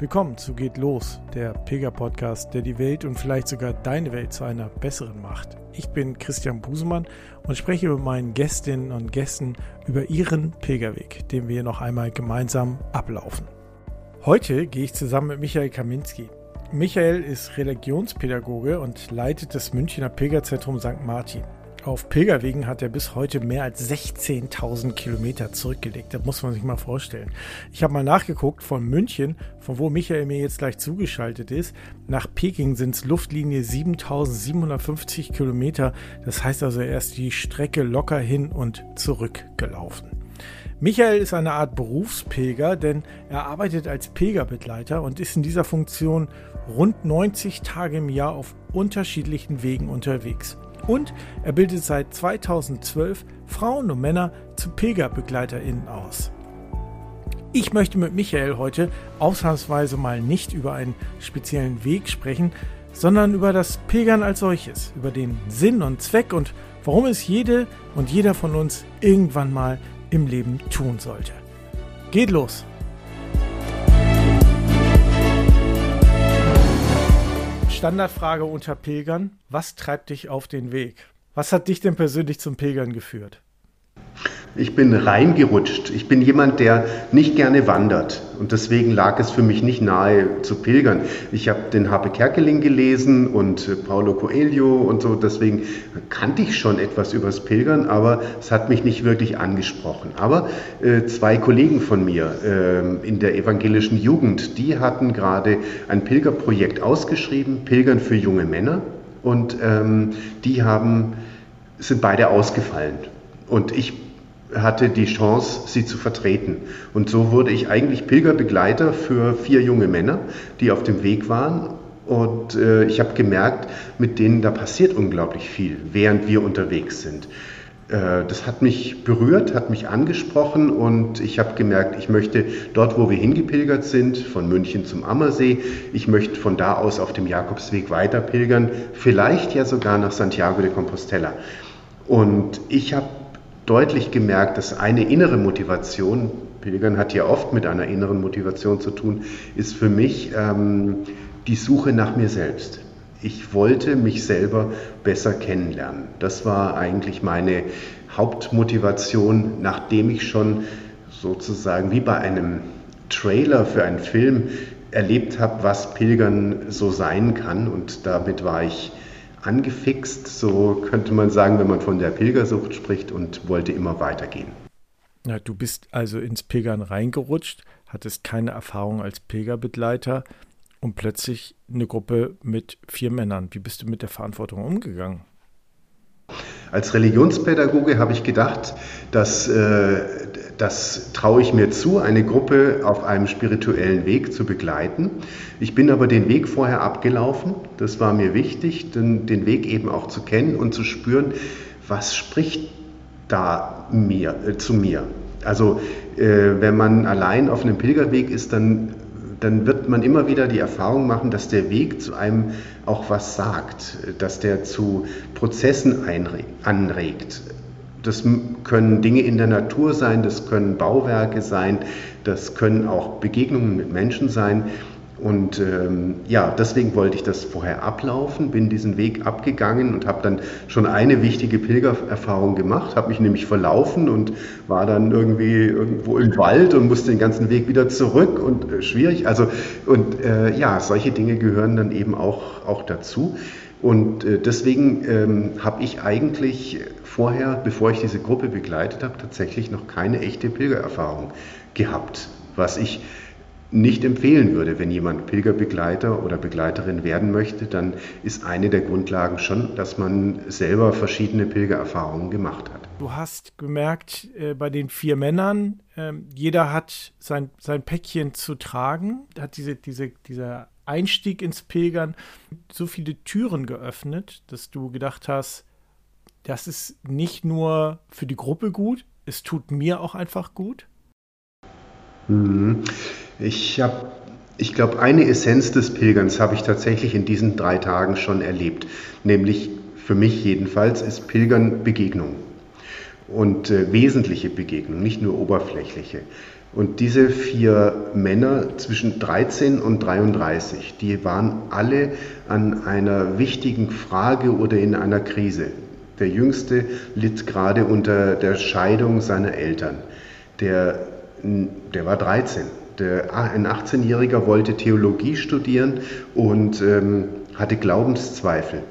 Willkommen zu Geht Los, der Pilger-Podcast, der die Welt und vielleicht sogar deine Welt zu einer besseren macht. Ich bin Christian Busemann und spreche mit meinen Gästinnen und Gästen über ihren Pilgerweg, den wir noch einmal gemeinsam ablaufen. Heute gehe ich zusammen mit Michael Kaminski. Michael ist Religionspädagoge und leitet das Münchner Pilgerzentrum St. Martin. Auf Pilgerwegen hat er bis heute mehr als 16.000 Kilometer zurückgelegt. Das muss man sich mal vorstellen. Ich habe mal nachgeguckt von München, von wo Michael mir jetzt gleich zugeschaltet ist. Nach Peking sind es Luftlinie 7.750 Kilometer. Das heißt also, er ist die Strecke locker hin und zurück gelaufen. Michael ist eine Art Berufspilger, denn er arbeitet als Pilgerbegleiter und ist in dieser Funktion rund 90 Tage im Jahr auf unterschiedlichen Wegen unterwegs und er bildet seit 2012 Frauen und Männer zu PilgerbegleiterInnen aus. Ich möchte mit Michael heute ausnahmsweise mal nicht über einen speziellen Weg sprechen, sondern über das Pilgern als solches, über den Sinn und Zweck und warum es jede und jeder von uns irgendwann mal im Leben tun sollte. Geht los! Standardfrage unter Pilgern. Was treibt dich auf den Weg? Was hat dich denn persönlich zum Pilgern geführt? Ich bin reingerutscht. Ich bin jemand, der nicht gerne wandert. Und deswegen lag es für mich nicht nahe zu pilgern. Ich habe den Habe Kerkeling gelesen und Paulo Coelho und so. Deswegen kannte ich schon etwas übers Pilgern, aber es hat mich nicht wirklich angesprochen. Aber äh, zwei Kollegen von mir äh, in der evangelischen Jugend, die hatten gerade ein Pilgerprojekt ausgeschrieben, Pilgern für junge Männer. Und ähm, die haben, sind beide ausgefallen. Und ich hatte die Chance, sie zu vertreten. Und so wurde ich eigentlich Pilgerbegleiter für vier junge Männer, die auf dem Weg waren. Und äh, ich habe gemerkt, mit denen da passiert unglaublich viel, während wir unterwegs sind. Äh, das hat mich berührt, hat mich angesprochen und ich habe gemerkt, ich möchte dort, wo wir hingepilgert sind, von München zum Ammersee, ich möchte von da aus auf dem Jakobsweg weiter pilgern, vielleicht ja sogar nach Santiago de Compostela. Und ich habe deutlich gemerkt, dass eine innere Motivation, Pilgern hat ja oft mit einer inneren Motivation zu tun, ist für mich ähm, die Suche nach mir selbst. Ich wollte mich selber besser kennenlernen. Das war eigentlich meine Hauptmotivation, nachdem ich schon sozusagen wie bei einem Trailer für einen Film erlebt habe, was Pilgern so sein kann. Und damit war ich angefixt, so könnte man sagen, wenn man von der Pilgersucht spricht und wollte immer weitergehen. Ja, du bist also ins Pilgern reingerutscht, hattest keine Erfahrung als Pilgerbegleiter und plötzlich eine Gruppe mit vier Männern. Wie bist du mit der Verantwortung umgegangen? Als Religionspädagoge habe ich gedacht, dass äh, das traue ich mir zu, eine Gruppe auf einem spirituellen Weg zu begleiten. Ich bin aber den Weg vorher abgelaufen. Das war mir wichtig, den, den Weg eben auch zu kennen und zu spüren, was spricht da mir, äh, zu mir. Also äh, wenn man allein auf einem Pilgerweg ist, dann dann wird man immer wieder die Erfahrung machen, dass der Weg zu einem auch was sagt, dass der zu Prozessen anregt. Das können Dinge in der Natur sein, das können Bauwerke sein, das können auch Begegnungen mit Menschen sein. Und ähm, ja, deswegen wollte ich das vorher ablaufen, bin diesen Weg abgegangen und habe dann schon eine wichtige Pilgererfahrung gemacht, habe mich nämlich verlaufen und war dann irgendwie irgendwo im Wald und musste den ganzen Weg wieder zurück und äh, schwierig. Also und äh, ja, solche Dinge gehören dann eben auch, auch dazu. Und äh, deswegen ähm, habe ich eigentlich vorher, bevor ich diese Gruppe begleitet habe, tatsächlich noch keine echte Pilgererfahrung gehabt, was ich nicht empfehlen würde. Wenn jemand Pilgerbegleiter oder Begleiterin werden möchte, dann ist eine der Grundlagen schon, dass man selber verschiedene Pilgererfahrungen gemacht hat. Du hast gemerkt, äh, bei den vier Männern, äh, jeder hat sein, sein Päckchen zu tragen, hat diese, diese, dieser Einstieg ins Pilgern so viele Türen geöffnet, dass du gedacht hast, das ist nicht nur für die Gruppe gut, es tut mir auch einfach gut? Mhm. Ich habe, ich glaube, eine Essenz des Pilgerns habe ich tatsächlich in diesen drei Tagen schon erlebt. Nämlich für mich jedenfalls ist Pilgern Begegnung und äh, wesentliche Begegnung, nicht nur oberflächliche. Und diese vier Männer zwischen 13 und 33, die waren alle an einer wichtigen Frage oder in einer Krise. Der Jüngste litt gerade unter der Scheidung seiner Eltern. Der, der war 13. Der, ein 18-Jähriger wollte Theologie studieren und ähm, hatte Glaubenszweifel.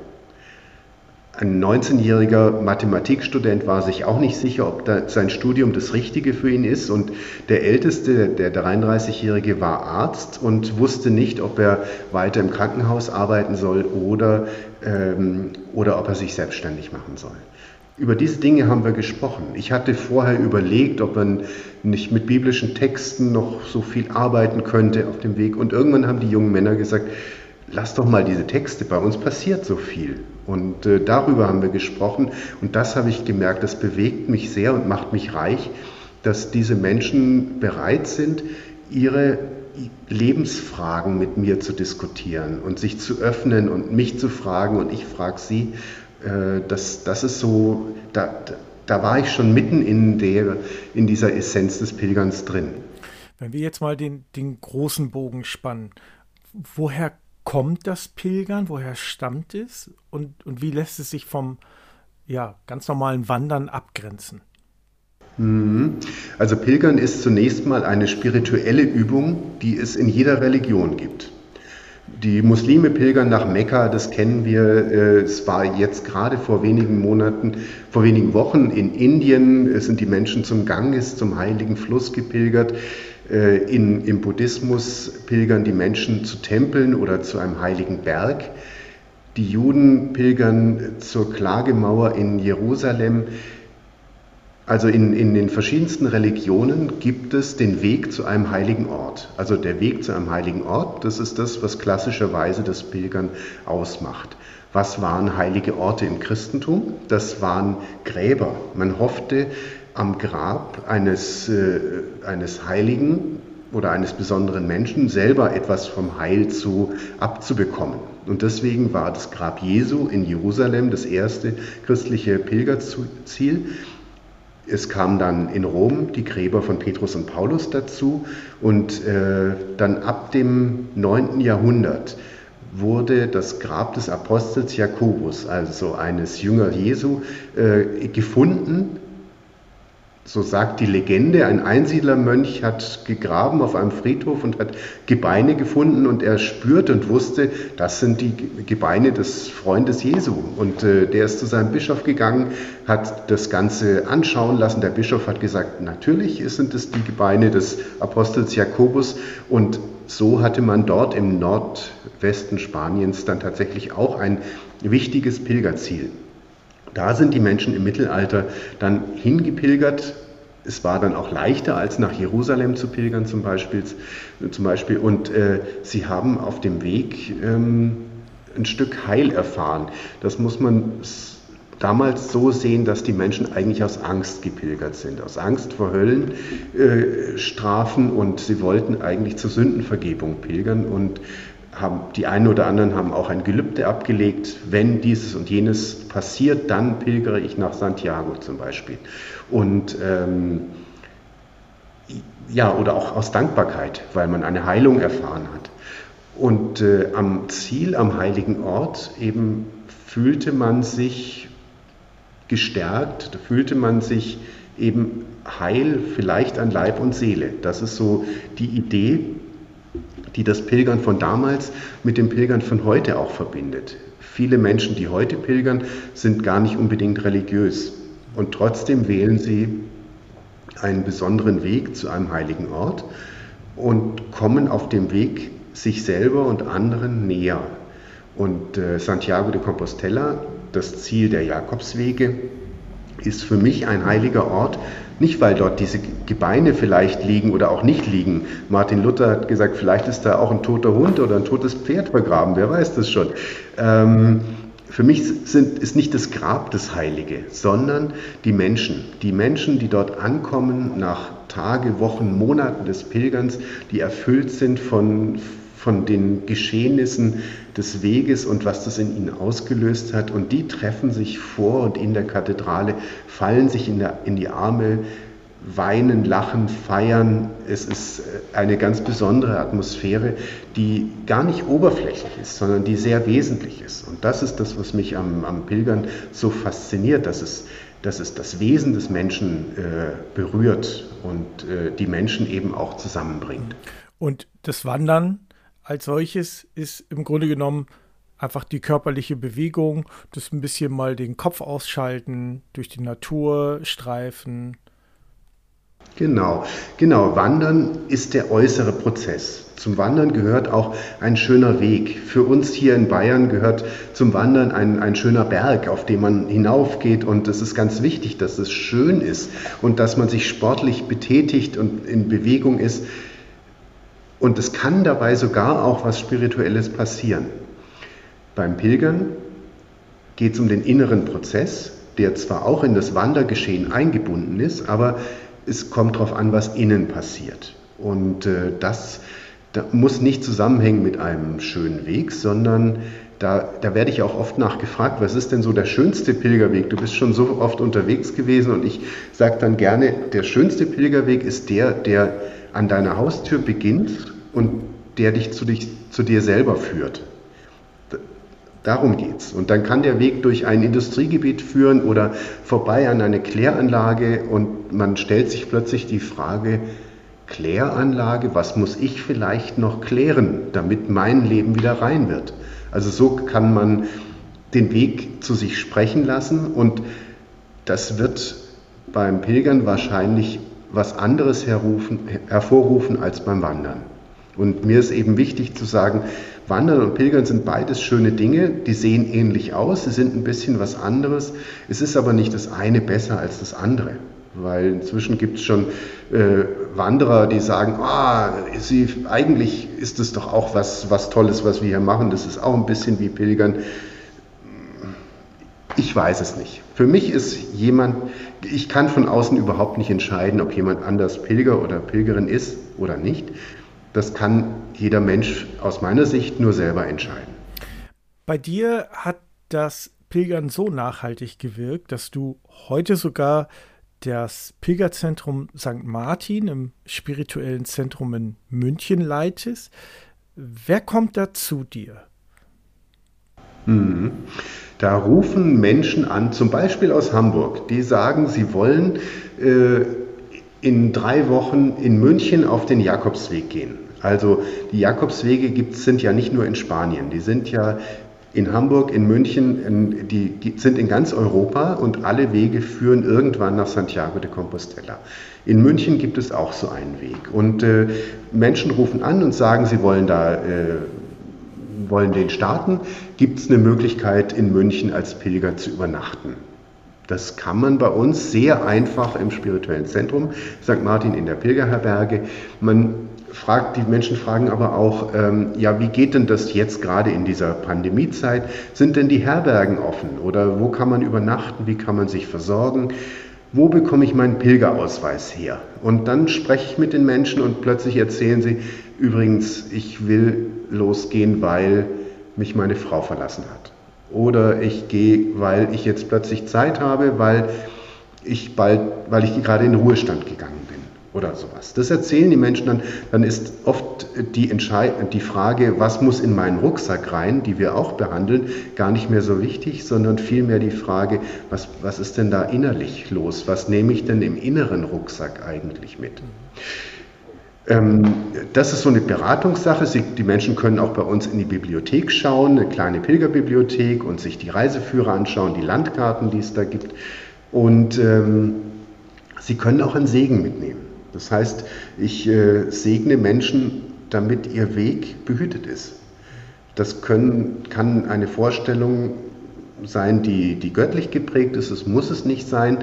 Ein 19-jähriger Mathematikstudent war sich auch nicht sicher, ob sein Studium das Richtige für ihn ist. Und der Älteste, der 33-jährige, war Arzt und wusste nicht, ob er weiter im Krankenhaus arbeiten soll oder, ähm, oder ob er sich selbstständig machen soll. Über diese Dinge haben wir gesprochen. Ich hatte vorher überlegt, ob man nicht mit biblischen Texten noch so viel arbeiten könnte auf dem Weg. Und irgendwann haben die jungen Männer gesagt, lass doch mal diese Texte, bei uns passiert so viel. Und äh, darüber haben wir gesprochen und das habe ich gemerkt, das bewegt mich sehr und macht mich reich, dass diese Menschen bereit sind, ihre Lebensfragen mit mir zu diskutieren und sich zu öffnen und mich zu fragen und ich frage sie. Äh, das, das ist so, da, da war ich schon mitten in, der, in dieser Essenz des Pilgerns drin. Wenn wir jetzt mal den, den großen Bogen spannen, woher kommt das Pilgern? Woher stammt es? Und, und wie lässt es sich vom ja, ganz normalen Wandern abgrenzen? Mhm. Also Pilgern ist zunächst mal eine spirituelle Übung, die es in jeder Religion gibt. Die Muslime pilgern nach Mekka, das kennen wir. Äh, es war jetzt gerade vor wenigen Monaten, vor wenigen Wochen in Indien, es sind die Menschen zum Ganges, zum heiligen Fluss gepilgert. Äh, in, Im Buddhismus pilgern die Menschen zu Tempeln oder zu einem heiligen Berg. Die Juden pilgern zur Klagemauer in Jerusalem. Also in, in den verschiedensten Religionen gibt es den Weg zu einem heiligen Ort. Also der Weg zu einem heiligen Ort, das ist das, was klassischerweise das Pilgern ausmacht. Was waren heilige Orte im Christentum? Das waren Gräber. Man hoffte, am Grab eines, äh, eines Heiligen oder eines besonderen Menschen selber etwas vom Heil zu abzubekommen. Und deswegen war das Grab Jesu in Jerusalem das erste christliche Pilgerziel. Es kamen dann in Rom die Gräber von Petrus und Paulus dazu und äh, dann ab dem 9. Jahrhundert wurde das Grab des Apostels Jakobus, also eines Jünger Jesu, äh, gefunden so sagt die Legende, ein Einsiedlermönch hat gegraben auf einem Friedhof und hat Gebeine gefunden und er spürte und wusste, das sind die Gebeine des Freundes Jesu. Und äh, der ist zu seinem Bischof gegangen, hat das Ganze anschauen lassen. Der Bischof hat gesagt, natürlich sind es die Gebeine des Apostels Jakobus. Und so hatte man dort im Nordwesten Spaniens dann tatsächlich auch ein wichtiges Pilgerziel. Da sind die Menschen im Mittelalter dann hingepilgert. Es war dann auch leichter, als nach Jerusalem zu pilgern zum Beispiel. Zum Beispiel. Und äh, sie haben auf dem Weg ähm, ein Stück Heil erfahren. Das muss man damals so sehen, dass die Menschen eigentlich aus Angst gepilgert sind, aus Angst vor Höllenstrafen äh, und sie wollten eigentlich zur Sündenvergebung pilgern und haben, die einen oder anderen haben auch ein Gelübde abgelegt, wenn dieses und jenes passiert, dann pilgere ich nach Santiago zum Beispiel. Und ähm, ja, oder auch aus Dankbarkeit, weil man eine Heilung erfahren hat. Und äh, am Ziel, am heiligen Ort, eben fühlte man sich gestärkt, fühlte man sich eben heil, vielleicht an Leib und Seele. Das ist so die Idee, die das Pilgern von damals mit dem Pilgern von heute auch verbindet. Viele Menschen, die heute pilgern, sind gar nicht unbedingt religiös und trotzdem wählen sie einen besonderen Weg zu einem heiligen Ort und kommen auf dem Weg sich selber und anderen näher. Und äh, Santiago de Compostela, das Ziel der Jakobswege, ist für mich ein heiliger Ort, nicht weil dort diese Gebeine vielleicht liegen oder auch nicht liegen. Martin Luther hat gesagt, vielleicht ist da auch ein toter Hund oder ein totes Pferd begraben, wer weiß das schon. Ähm, für mich sind, ist nicht das Grab das Heilige, sondern die Menschen. Die Menschen, die dort ankommen nach Tage, Wochen, Monaten des Pilgerns, die erfüllt sind von, von den Geschehnissen des Weges und was das in ihnen ausgelöst hat. Und die treffen sich vor und in der Kathedrale, fallen sich in, der, in die Arme weinen, lachen, feiern. Es ist äh, eine ganz besondere Atmosphäre, die gar nicht oberflächlich ist, sondern die sehr wesentlich ist. Und das ist das, was mich am, am Pilgern so fasziniert, dass es, dass es das Wesen des Menschen äh, berührt und äh, die Menschen eben auch zusammenbringt. Und das Wandern als solches ist im Grunde genommen einfach die körperliche Bewegung, das ein bisschen mal den Kopf ausschalten, durch die Natur streifen. Genau, genau. Wandern ist der äußere Prozess. Zum Wandern gehört auch ein schöner Weg. Für uns hier in Bayern gehört zum Wandern ein, ein schöner Berg, auf dem man hinaufgeht. Und es ist ganz wichtig, dass es schön ist und dass man sich sportlich betätigt und in Bewegung ist. Und es kann dabei sogar auch was Spirituelles passieren. Beim Pilgern geht es um den inneren Prozess, der zwar auch in das Wandergeschehen eingebunden ist, aber es kommt darauf an, was innen passiert. Und äh, das, das muss nicht zusammenhängen mit einem schönen Weg, sondern da, da werde ich auch oft nachgefragt, was ist denn so der schönste Pilgerweg? Du bist schon so oft unterwegs gewesen und ich sage dann gerne, der schönste Pilgerweg ist der, der an deiner Haustür beginnt und der dich zu, dich, zu dir selber führt. Darum geht's. Und dann kann der Weg durch ein Industriegebiet führen oder vorbei an eine Kläranlage und man stellt sich plötzlich die Frage, Kläranlage, was muss ich vielleicht noch klären, damit mein Leben wieder rein wird? Also so kann man den Weg zu sich sprechen lassen und das wird beim Pilgern wahrscheinlich was anderes hervorrufen als beim Wandern. Und mir ist eben wichtig zu sagen, Wandern und Pilgern sind beides schöne Dinge, die sehen ähnlich aus, sie sind ein bisschen was anderes. Es ist aber nicht das eine besser als das andere, weil inzwischen gibt es schon äh, Wanderer, die sagen, ah, sie, eigentlich ist es doch auch was, was Tolles, was wir hier machen, das ist auch ein bisschen wie Pilgern. Ich weiß es nicht. Für mich ist jemand, ich kann von außen überhaupt nicht entscheiden, ob jemand anders Pilger oder Pilgerin ist oder nicht. Das kann jeder Mensch aus meiner Sicht nur selber entscheiden. Bei dir hat das Pilgern so nachhaltig gewirkt, dass du heute sogar das Pilgerzentrum St. Martin im spirituellen Zentrum in München leitest. Wer kommt da zu dir? Mhm. Da rufen Menschen an, zum Beispiel aus Hamburg, die sagen, sie wollen äh, in drei Wochen in München auf den Jakobsweg gehen. Also die Jakobswege gibt, sind ja nicht nur in Spanien, die sind ja in Hamburg, in München, in, die sind in ganz Europa und alle Wege führen irgendwann nach Santiago de Compostela. In München gibt es auch so einen Weg. Und äh, Menschen rufen an und sagen, sie wollen da äh, wollen den starten. Gibt es eine Möglichkeit, in München als Pilger zu übernachten? Das kann man bei uns sehr einfach im spirituellen Zentrum St. Martin in der Pilgerherberge. Man fragt, die Menschen fragen aber auch, ähm, ja, wie geht denn das jetzt gerade in dieser Pandemiezeit? Sind denn die Herbergen offen oder wo kann man übernachten? Wie kann man sich versorgen? Wo bekomme ich meinen Pilgerausweis her? Und dann spreche ich mit den Menschen und plötzlich erzählen sie, übrigens, ich will losgehen, weil mich meine Frau verlassen hat. Oder ich gehe, weil ich jetzt plötzlich Zeit habe, weil ich bald, weil ich gerade in den Ruhestand gegangen bin oder sowas. Das erzählen die Menschen dann, dann ist oft die, die Frage, was muss in meinen Rucksack rein, die wir auch behandeln, gar nicht mehr so wichtig, sondern vielmehr die Frage, was, was ist denn da innerlich los? Was nehme ich denn im inneren Rucksack eigentlich mit? Ähm, das ist so eine Beratungssache. die Menschen können auch bei uns in die Bibliothek schauen, eine kleine Pilgerbibliothek und sich die Reiseführer anschauen, die Landkarten, die es da gibt. Und ähm, sie können auch einen Segen mitnehmen. Das heißt, ich äh, segne Menschen, damit ihr Weg behütet ist. Das können, kann eine Vorstellung sein, die, die göttlich geprägt ist. Es muss es nicht sein.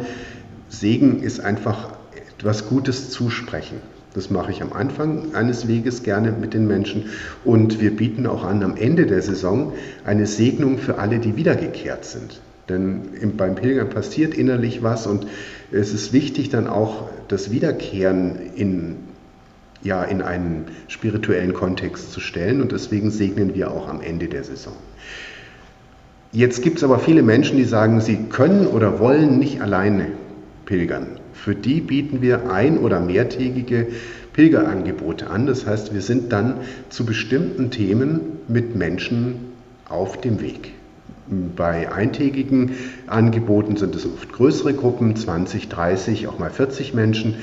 Segen ist einfach etwas Gutes zusprechen. Das mache ich am Anfang eines Weges gerne mit den Menschen. Und wir bieten auch an, am Ende der Saison eine Segnung für alle, die wiedergekehrt sind. Denn beim Pilgern passiert innerlich was und es ist wichtig, dann auch das Wiederkehren in, ja, in einen spirituellen Kontext zu stellen. Und deswegen segnen wir auch am Ende der Saison. Jetzt gibt es aber viele Menschen, die sagen, sie können oder wollen nicht alleine pilgern. Für die bieten wir ein- oder mehrtägige Pilgerangebote an. Das heißt, wir sind dann zu bestimmten Themen mit Menschen auf dem Weg. Bei eintägigen Angeboten sind es oft größere Gruppen, 20, 30, auch mal 40 Menschen.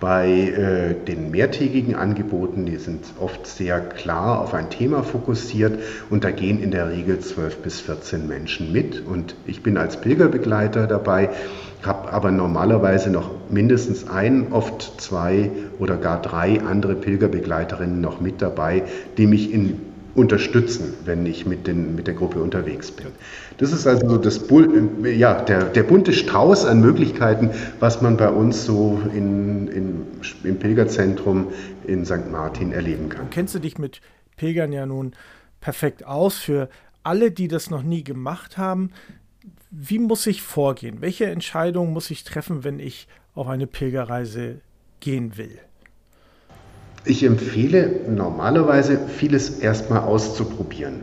Bei äh, den mehrtägigen Angeboten, die sind oft sehr klar auf ein Thema fokussiert und da gehen in der Regel 12 bis 14 Menschen mit. Und ich bin als Pilgerbegleiter dabei, habe aber normalerweise noch mindestens ein, oft zwei oder gar drei andere Pilgerbegleiterinnen noch mit dabei, die mich in unterstützen, wenn ich mit, den, mit der Gruppe unterwegs bin. Das ist also das, ja, der, der bunte Strauß an Möglichkeiten, was man bei uns so in, in, im Pilgerzentrum in St. Martin erleben kann. Kennst du dich mit Pilgern ja nun perfekt aus. Für alle, die das noch nie gemacht haben, wie muss ich vorgehen? Welche Entscheidung muss ich treffen, wenn ich auf eine Pilgerreise gehen will? Ich empfehle normalerweise vieles erstmal auszuprobieren.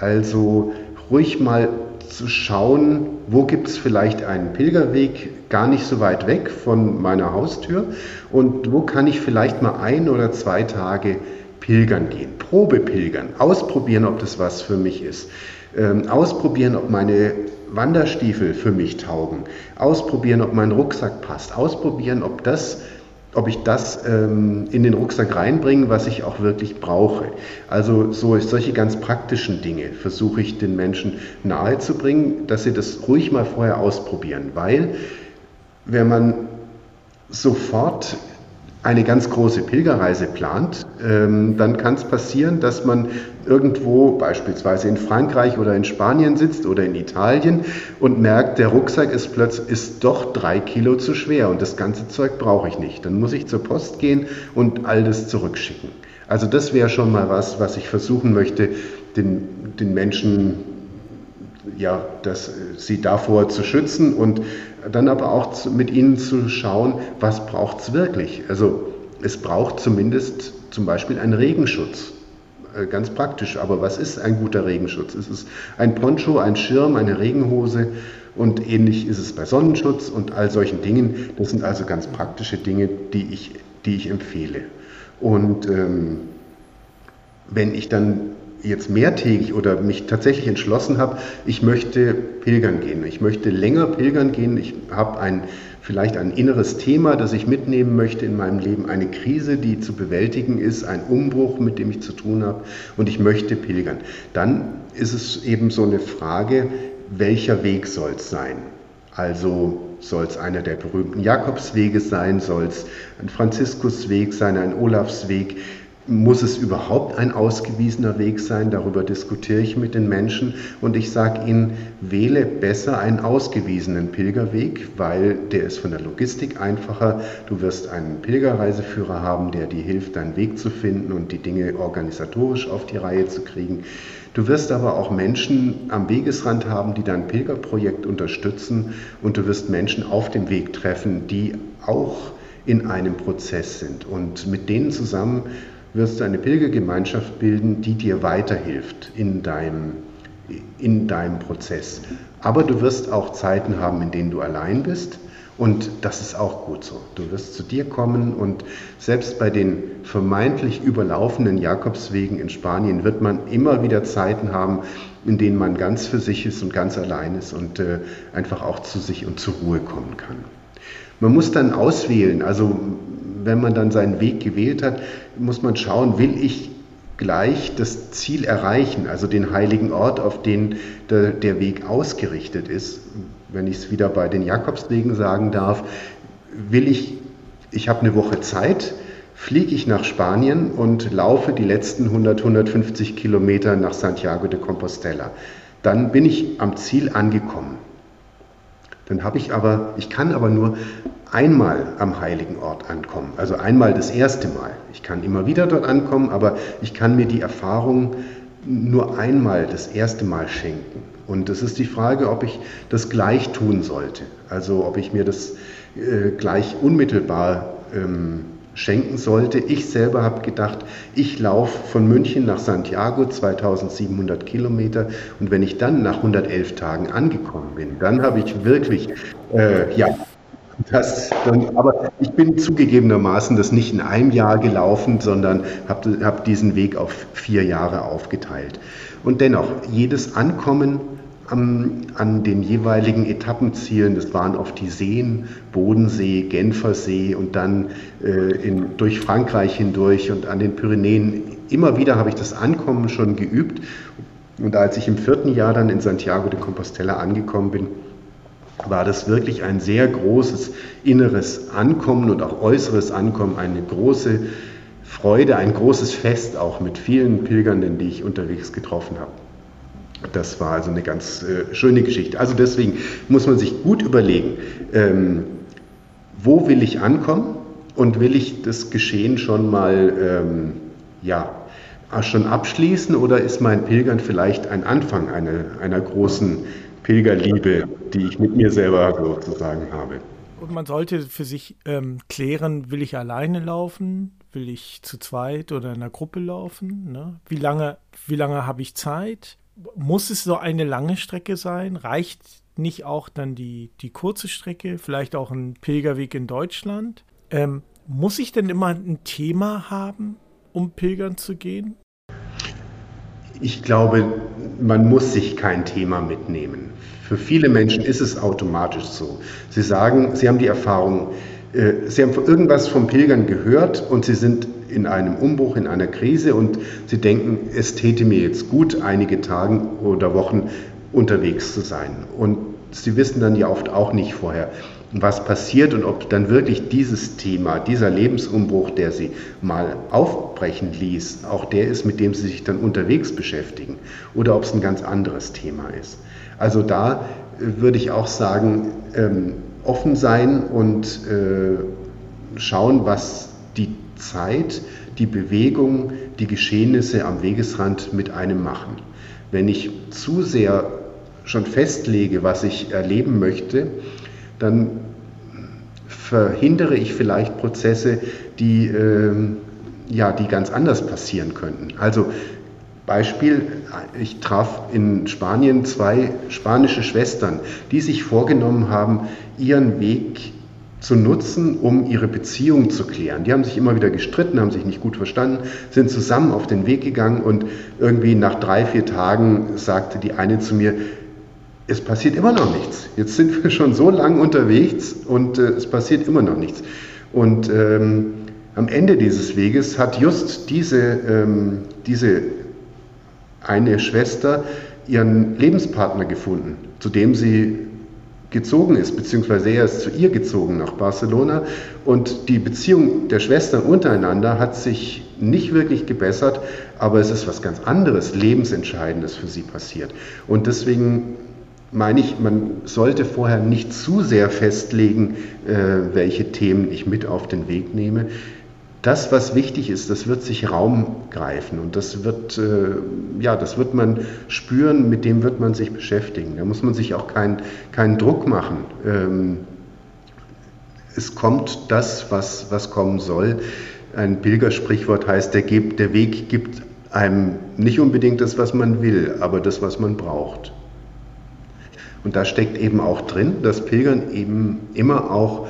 Also ruhig mal zu schauen, wo gibt es vielleicht einen Pilgerweg gar nicht so weit weg von meiner Haustür und wo kann ich vielleicht mal ein oder zwei Tage pilgern gehen, Probe pilgern, ausprobieren, ob das was für mich ist, ähm, ausprobieren, ob meine Wanderstiefel für mich taugen, ausprobieren, ob mein Rucksack passt, ausprobieren, ob das ob ich das ähm, in den Rucksack reinbringe, was ich auch wirklich brauche. Also so solche ganz praktischen Dinge versuche ich den Menschen nahezubringen, dass sie das ruhig mal vorher ausprobieren, weil wenn man sofort eine ganz große Pilgerreise plant, ähm, dann kann es passieren, dass man irgendwo beispielsweise in Frankreich oder in Spanien sitzt oder in Italien und merkt, der Rucksack ist plötzlich ist doch drei Kilo zu schwer und das ganze Zeug brauche ich nicht. Dann muss ich zur Post gehen und all das zurückschicken. Also das wäre schon mal was, was ich versuchen möchte, den, den Menschen ja, das, sie davor zu schützen und dann aber auch zu, mit ihnen zu schauen, was braucht es wirklich. Also es braucht zumindest zum Beispiel einen Regenschutz. Äh, ganz praktisch, aber was ist ein guter Regenschutz? Es ist ein Poncho, ein Schirm, eine Regenhose und ähnlich ist es bei Sonnenschutz und all solchen Dingen. Das sind also ganz praktische Dinge, die ich, die ich empfehle. Und ähm, wenn ich dann jetzt mehrtägig oder mich tatsächlich entschlossen habe, ich möchte pilgern gehen, ich möchte länger pilgern gehen, ich habe ein vielleicht ein inneres Thema, das ich mitnehmen möchte in meinem Leben, eine Krise, die zu bewältigen ist, ein Umbruch, mit dem ich zu tun habe und ich möchte pilgern. Dann ist es eben so eine Frage, welcher Weg soll es sein? Also soll es einer der berühmten Jakobswege sein, soll es ein Franziskusweg sein, ein Olafsweg? Muss es überhaupt ein ausgewiesener Weg sein? Darüber diskutiere ich mit den Menschen und ich sage ihnen, wähle besser einen ausgewiesenen Pilgerweg, weil der ist von der Logistik einfacher. Du wirst einen Pilgerreiseführer haben, der dir hilft, deinen Weg zu finden und die Dinge organisatorisch auf die Reihe zu kriegen. Du wirst aber auch Menschen am Wegesrand haben, die dein Pilgerprojekt unterstützen und du wirst Menschen auf dem Weg treffen, die auch in einem Prozess sind. Und mit denen zusammen wirst du eine Pilgergemeinschaft bilden, die dir weiterhilft in deinem, in deinem Prozess. Aber du wirst auch Zeiten haben, in denen du allein bist. Und das ist auch gut so. Du wirst zu dir kommen und selbst bei den vermeintlich überlaufenden Jakobswegen in Spanien wird man immer wieder Zeiten haben, in denen man ganz für sich ist und ganz allein ist und äh, einfach auch zu sich und zur Ruhe kommen kann. Man muss dann auswählen, also wenn man dann seinen Weg gewählt hat, muss man schauen, will ich gleich das Ziel erreichen, also den heiligen Ort, auf den der, der Weg ausgerichtet ist. Wenn ich es wieder bei den Jakobswegen sagen darf, will ich, ich habe eine Woche Zeit, fliege ich nach Spanien und laufe die letzten 100, 150 Kilometer nach Santiago de Compostela. Dann bin ich am Ziel angekommen. Dann habe ich aber, ich kann aber nur einmal am heiligen Ort ankommen, also einmal das erste Mal. Ich kann immer wieder dort ankommen, aber ich kann mir die Erfahrung nur einmal das erste Mal schenken. Und es ist die Frage, ob ich das gleich tun sollte, also ob ich mir das äh, gleich unmittelbar ähm, schenken sollte. Ich selber habe gedacht, ich laufe von München nach Santiago 2700 Kilometer und wenn ich dann nach 111 Tagen angekommen bin, dann habe ich wirklich, äh, ja, Das, dann, aber ich bin zugegebenermaßen das nicht in einem Jahr gelaufen, sondern habe hab diesen Weg auf vier Jahre aufgeteilt. Und dennoch, jedes Ankommen am, an den jeweiligen Etappenzielen, das waren oft die Seen, Bodensee, Genfersee und dann äh, in, durch Frankreich hindurch und an den Pyrenäen. Immer wieder habe ich das Ankommen schon geübt. Und als ich im vierten Jahr dann in Santiago de Compostela angekommen bin, war das wirklich ein sehr großes inneres Ankommen und auch äußeres Ankommen, eine große Freude, ein großes Fest auch mit vielen Pilgernden, die ich unterwegs getroffen habe. Das war also eine ganz äh, schöne Geschichte. Also deswegen muss man sich gut überlegen, ähm, wo will ich ankommen und will ich das Geschehen schon mal ähm, ja, schon abschließen oder ist mein Pilgern vielleicht ein Anfang einer, einer großen Pilgerliebe, die ich mit mir selber sozusagen habe? Und man sollte für sich ähm, klären, will ich alleine laufen, will ich zu zweit oder in einer Gruppe laufen? Ne? Wie lange, wie lange habe ich Zeit? muss es so eine lange Strecke sein? Reicht nicht auch dann die, die kurze Strecke, vielleicht auch ein Pilgerweg in Deutschland? Ähm, muss ich denn immer ein Thema haben, um pilgern zu gehen? Ich glaube, man muss sich kein Thema mitnehmen. Für viele Menschen ist es automatisch so. Sie sagen, sie haben die Erfahrung, äh, sie haben irgendwas vom Pilgern gehört und sie sind in einem Umbruch, in einer Krise und sie denken, es täte mir jetzt gut, einige Tage oder Wochen unterwegs zu sein. Und sie wissen dann ja oft auch nicht vorher, was passiert und ob dann wirklich dieses Thema, dieser Lebensumbruch, der sie mal aufbrechen ließ, auch der ist, mit dem sie sich dann unterwegs beschäftigen oder ob es ein ganz anderes Thema ist. Also da äh, würde ich auch sagen, ähm, offen sein und äh, schauen, was die Zeit, die Bewegung, die Geschehnisse am Wegesrand mit einem machen. Wenn ich zu sehr schon festlege, was ich erleben möchte, dann verhindere ich vielleicht Prozesse, die, äh, ja, die ganz anders passieren könnten. Also Beispiel, ich traf in Spanien zwei spanische Schwestern, die sich vorgenommen haben, ihren Weg zu nutzen, um ihre Beziehung zu klären. Die haben sich immer wieder gestritten, haben sich nicht gut verstanden, sind zusammen auf den Weg gegangen und irgendwie nach drei, vier Tagen sagte die eine zu mir, es passiert immer noch nichts. Jetzt sind wir schon so lange unterwegs und äh, es passiert immer noch nichts. Und ähm, am Ende dieses Weges hat just diese, ähm, diese eine Schwester ihren Lebenspartner gefunden, zu dem sie gezogen ist, beziehungsweise er ist zu ihr gezogen nach Barcelona und die Beziehung der Schwestern untereinander hat sich nicht wirklich gebessert, aber es ist was ganz anderes, lebensentscheidendes für sie passiert. Und deswegen meine ich, man sollte vorher nicht zu sehr festlegen, äh, welche Themen ich mit auf den Weg nehme das, was wichtig ist, das wird sich Raum greifen und das wird, äh, ja, das wird man spüren, mit dem wird man sich beschäftigen. Da muss man sich auch keinen kein Druck machen. Ähm, es kommt das, was, was kommen soll. Ein Pilgersprichwort heißt, der, der Weg gibt einem nicht unbedingt das, was man will, aber das, was man braucht. Und da steckt eben auch drin, dass Pilgern eben immer auch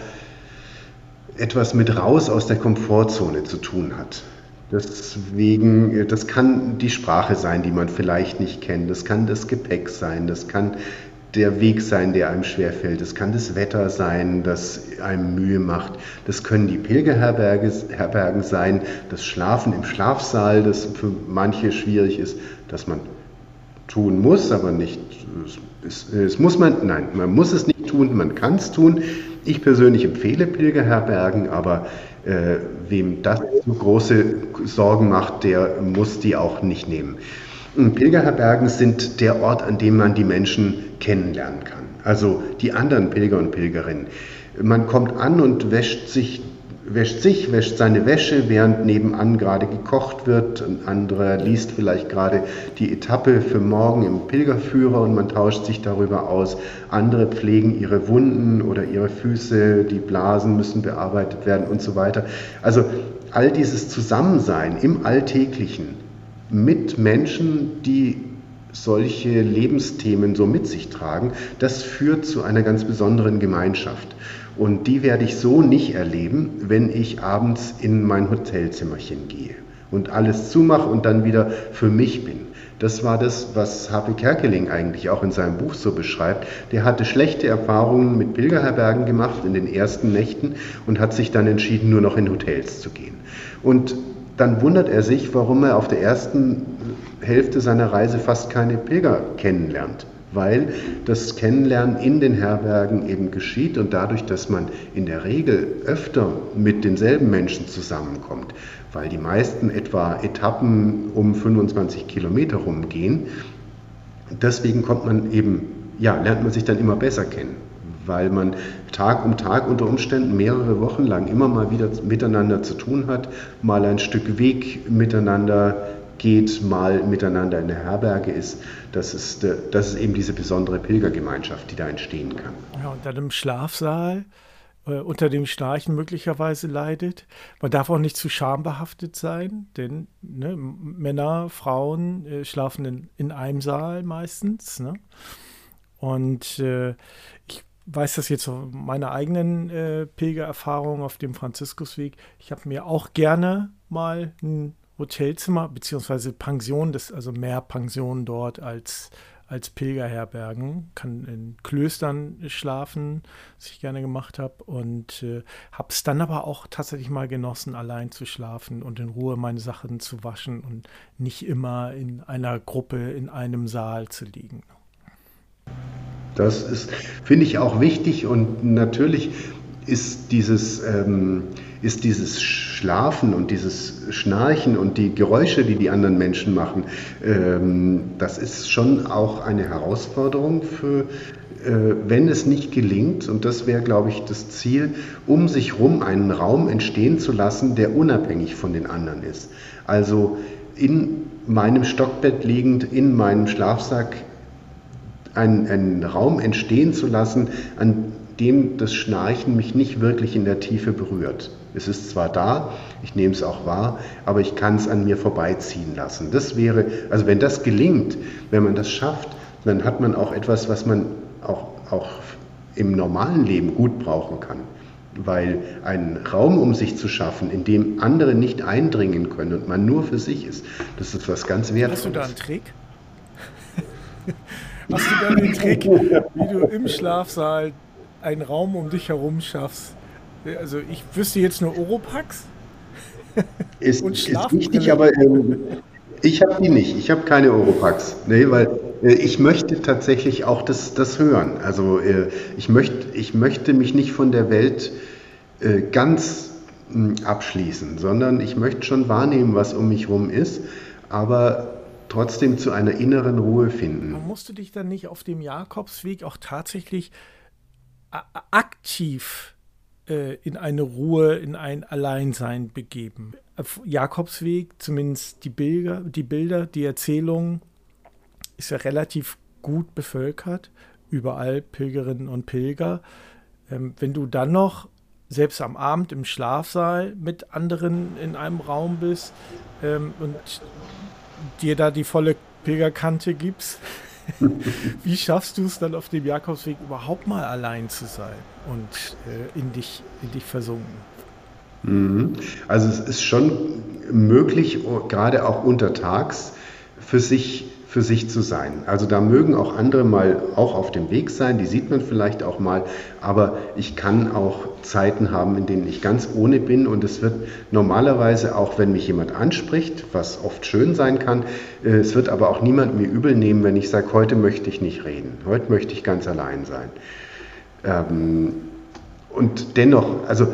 etwas mit raus aus der Komfortzone zu tun hat. Deswegen, das kann die Sprache sein, die man vielleicht nicht kennt. Das kann das Gepäck sein. Das kann der Weg sein, der einem schwerfällt. Das kann das Wetter sein, das einem Mühe macht. Das können die Pilgerherbergen sein. Das Schlafen im Schlafsaal, das für manche schwierig ist, dass man tun muss, aber nicht. Es, es muss man, nein, man muss es nicht tun, man kann es tun. Ich persönlich empfehle Pilgerherbergen, aber äh, wem das so große Sorgen macht, der muss die auch nicht nehmen. Pilgerherbergen sind der Ort, an dem man die Menschen kennenlernen kann. Also die anderen Pilger und Pilgerinnen. Man kommt an und wäscht sich wäscht sich, wäscht seine Wäsche, während nebenan gerade gekocht wird. Ein anderer liest vielleicht gerade die Etappe für morgen im Pilgerführer und man tauscht sich darüber aus. Andere pflegen ihre Wunden oder ihre Füße, die Blasen müssen bearbeitet werden und so weiter. Also all dieses Zusammensein im Alltäglichen mit Menschen, die solche Lebensthemen so mit sich tragen, das führt zu einer ganz besonderen Gemeinschaft. Und die werde ich so nicht erleben, wenn ich abends in mein Hotelzimmerchen gehe und alles zumache und dann wieder für mich bin. Das war das, was H.P. Kerkeling eigentlich auch in seinem Buch so beschreibt. Der hatte schlechte Erfahrungen mit Pilgerherbergen gemacht in den ersten Nächten und hat sich dann entschieden, nur noch in Hotels zu gehen. Und dann wundert er sich, warum er auf der ersten Hälfte seiner Reise fast keine Pilger kennenlernt weil das Kennenlernen in den Herbergen eben geschieht und dadurch, dass man in der Regel öfter mit denselben Menschen zusammenkommt, weil die meisten etwa Etappen um 25 Kilometer rumgehen, deswegen kommt man eben, ja, lernt man sich dann immer besser kennen, weil man Tag um Tag unter Umständen mehrere Wochen lang immer mal wieder miteinander zu tun hat, mal ein Stück Weg miteinander geht, mal miteinander in der Herberge ist. Das ist, äh, das ist eben diese besondere Pilgergemeinschaft, die da entstehen kann. Ja, und dann im Schlafsaal äh, unter dem Schnarchen möglicherweise leidet. Man darf auch nicht zu schambehaftet sein, denn ne, Männer, Frauen äh, schlafen in, in einem Saal meistens. Ne? Und äh, ich weiß das jetzt aus meiner eigenen äh, Pilgererfahrung auf dem Franziskusweg. Ich habe mir auch gerne mal ein Hotelzimmer beziehungsweise Pension, das, also mehr Pensionen dort als, als Pilgerherbergen. Kann in Klöstern schlafen, was ich gerne gemacht habe. Und äh, habe es dann aber auch tatsächlich mal genossen, allein zu schlafen und in Ruhe meine Sachen zu waschen und nicht immer in einer Gruppe in einem Saal zu liegen. Das ist, finde ich, auch wichtig und natürlich ist dieses, ähm, ist dieses Schlafen und dieses Schnarchen und die Geräusche, die die anderen Menschen machen, ähm, das ist schon auch eine Herausforderung für, äh, wenn es nicht gelingt, und das wäre, glaube ich, das Ziel, um sich herum einen Raum entstehen zu lassen, der unabhängig von den anderen ist. Also in meinem Stockbett liegend, in meinem Schlafsack einen, einen Raum entstehen zu lassen, an dem das Schnarchen mich nicht wirklich in der Tiefe berührt. Es ist zwar da, ich nehme es auch wahr, aber ich kann es an mir vorbeiziehen lassen. Das wäre, also wenn das gelingt, wenn man das schafft, dann hat man auch etwas, was man auch, auch im normalen Leben gut brauchen kann. Weil einen Raum um sich zu schaffen, in dem andere nicht eindringen können und man nur für sich ist, das ist etwas ganz Wertvolles. Hast du da einen Trick? Hast du da einen Trick, wie du im Schlafsaal einen Raum um dich herum schaffst. Also ich wüsste jetzt nur Oropax. Ist, ist wichtig, aber ähm, ich habe die nicht. Ich habe keine Oropax. Nee, weil äh, ich möchte tatsächlich auch das, das hören. Also äh, ich, möcht, ich möchte mich nicht von der Welt äh, ganz mh, hm, abschließen, sondern ich möchte schon wahrnehmen, was um mich herum ist, aber trotzdem zu einer inneren Ruhe finden. Man musste dich dann nicht auf dem Jakobsweg auch tatsächlich aktiv äh, in eine Ruhe, in ein Alleinsein begeben. Jakobsweg, zumindest die Bilder, die Bilder, die Erzählung ist ja relativ gut bevölkert. Überall Pilgerinnen und Pilger. Ähm, wenn du dann noch selbst am Abend im Schlafsaal mit anderen in einem Raum bist ähm, und dir da die volle Pilgerkante gibst, Wie schaffst du es dann auf dem Jakobsweg überhaupt mal allein zu sein und äh, in, dich, in dich versunken? Mhm. Also es ist schon möglich, gerade auch untertags, für sich für sich zu sein. Also da mögen auch andere mal auch auf dem Weg sein, die sieht man vielleicht auch mal, aber ich kann auch Zeiten haben, in denen ich ganz ohne bin und es wird normalerweise auch, wenn mich jemand anspricht, was oft schön sein kann, äh, es wird aber auch niemand mir übel nehmen, wenn ich sage, heute möchte ich nicht reden, heute möchte ich ganz allein sein. Ähm, und dennoch, also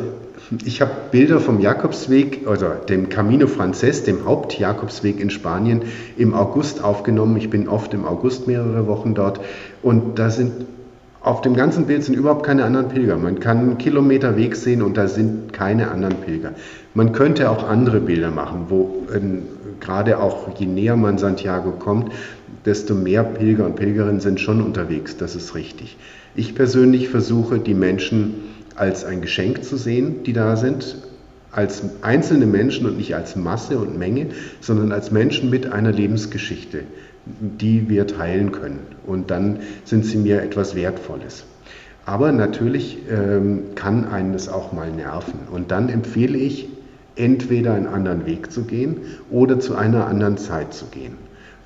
ich habe Bilder vom Jakobsweg, also dem Camino Frances, dem Hauptjakobsweg in Spanien, im August aufgenommen. Ich bin oft im August mehrere Wochen dort und da sind auf dem ganzen Bild sind überhaupt keine anderen Pilger. Man kann einen Kilometer Weg sehen und da sind keine anderen Pilger. Man könnte auch andere Bilder machen, wo äh, gerade auch je näher man Santiago kommt, desto mehr Pilger und Pilgerinnen sind schon unterwegs. Das ist richtig. Ich persönlich versuche die Menschen als ein Geschenk zu sehen, die da sind, als einzelne Menschen und nicht als Masse und Menge, sondern als Menschen mit einer Lebensgeschichte, die wir teilen können. Und dann sind sie mir etwas Wertvolles. Aber natürlich ähm, kann einen das auch mal nerven. Und dann empfehle ich, entweder einen anderen Weg zu gehen oder zu einer anderen Zeit zu gehen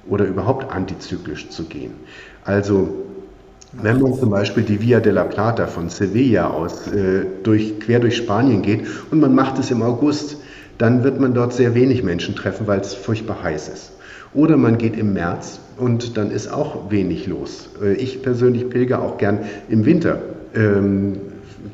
oder überhaupt antizyklisch zu gehen. Also wenn man zum Beispiel die Via de la Plata von Sevilla aus äh, durch, quer durch Spanien geht und man macht es im August, dann wird man dort sehr wenig Menschen treffen, weil es furchtbar heiß ist. Oder man geht im März und dann ist auch wenig los. Äh, ich persönlich pilger auch gern im Winter. Ähm,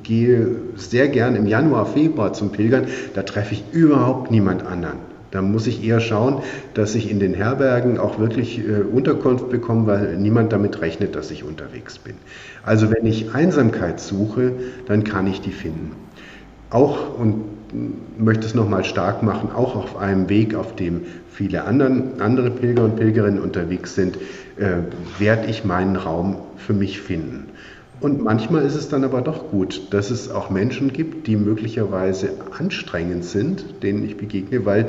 gehe sehr gern im Januar, Februar zum Pilgern. Da treffe ich überhaupt niemand anderen. Da muss ich eher schauen, dass ich in den Herbergen auch wirklich äh, Unterkunft bekomme, weil niemand damit rechnet, dass ich unterwegs bin. Also wenn ich Einsamkeit suche, dann kann ich die finden. Auch, und möchte es nochmal stark machen, auch auf einem Weg, auf dem viele anderen, andere Pilger und Pilgerinnen unterwegs sind, äh, werde ich meinen Raum für mich finden. Und manchmal ist es dann aber doch gut, dass es auch Menschen gibt, die möglicherweise anstrengend sind, denen ich begegne, weil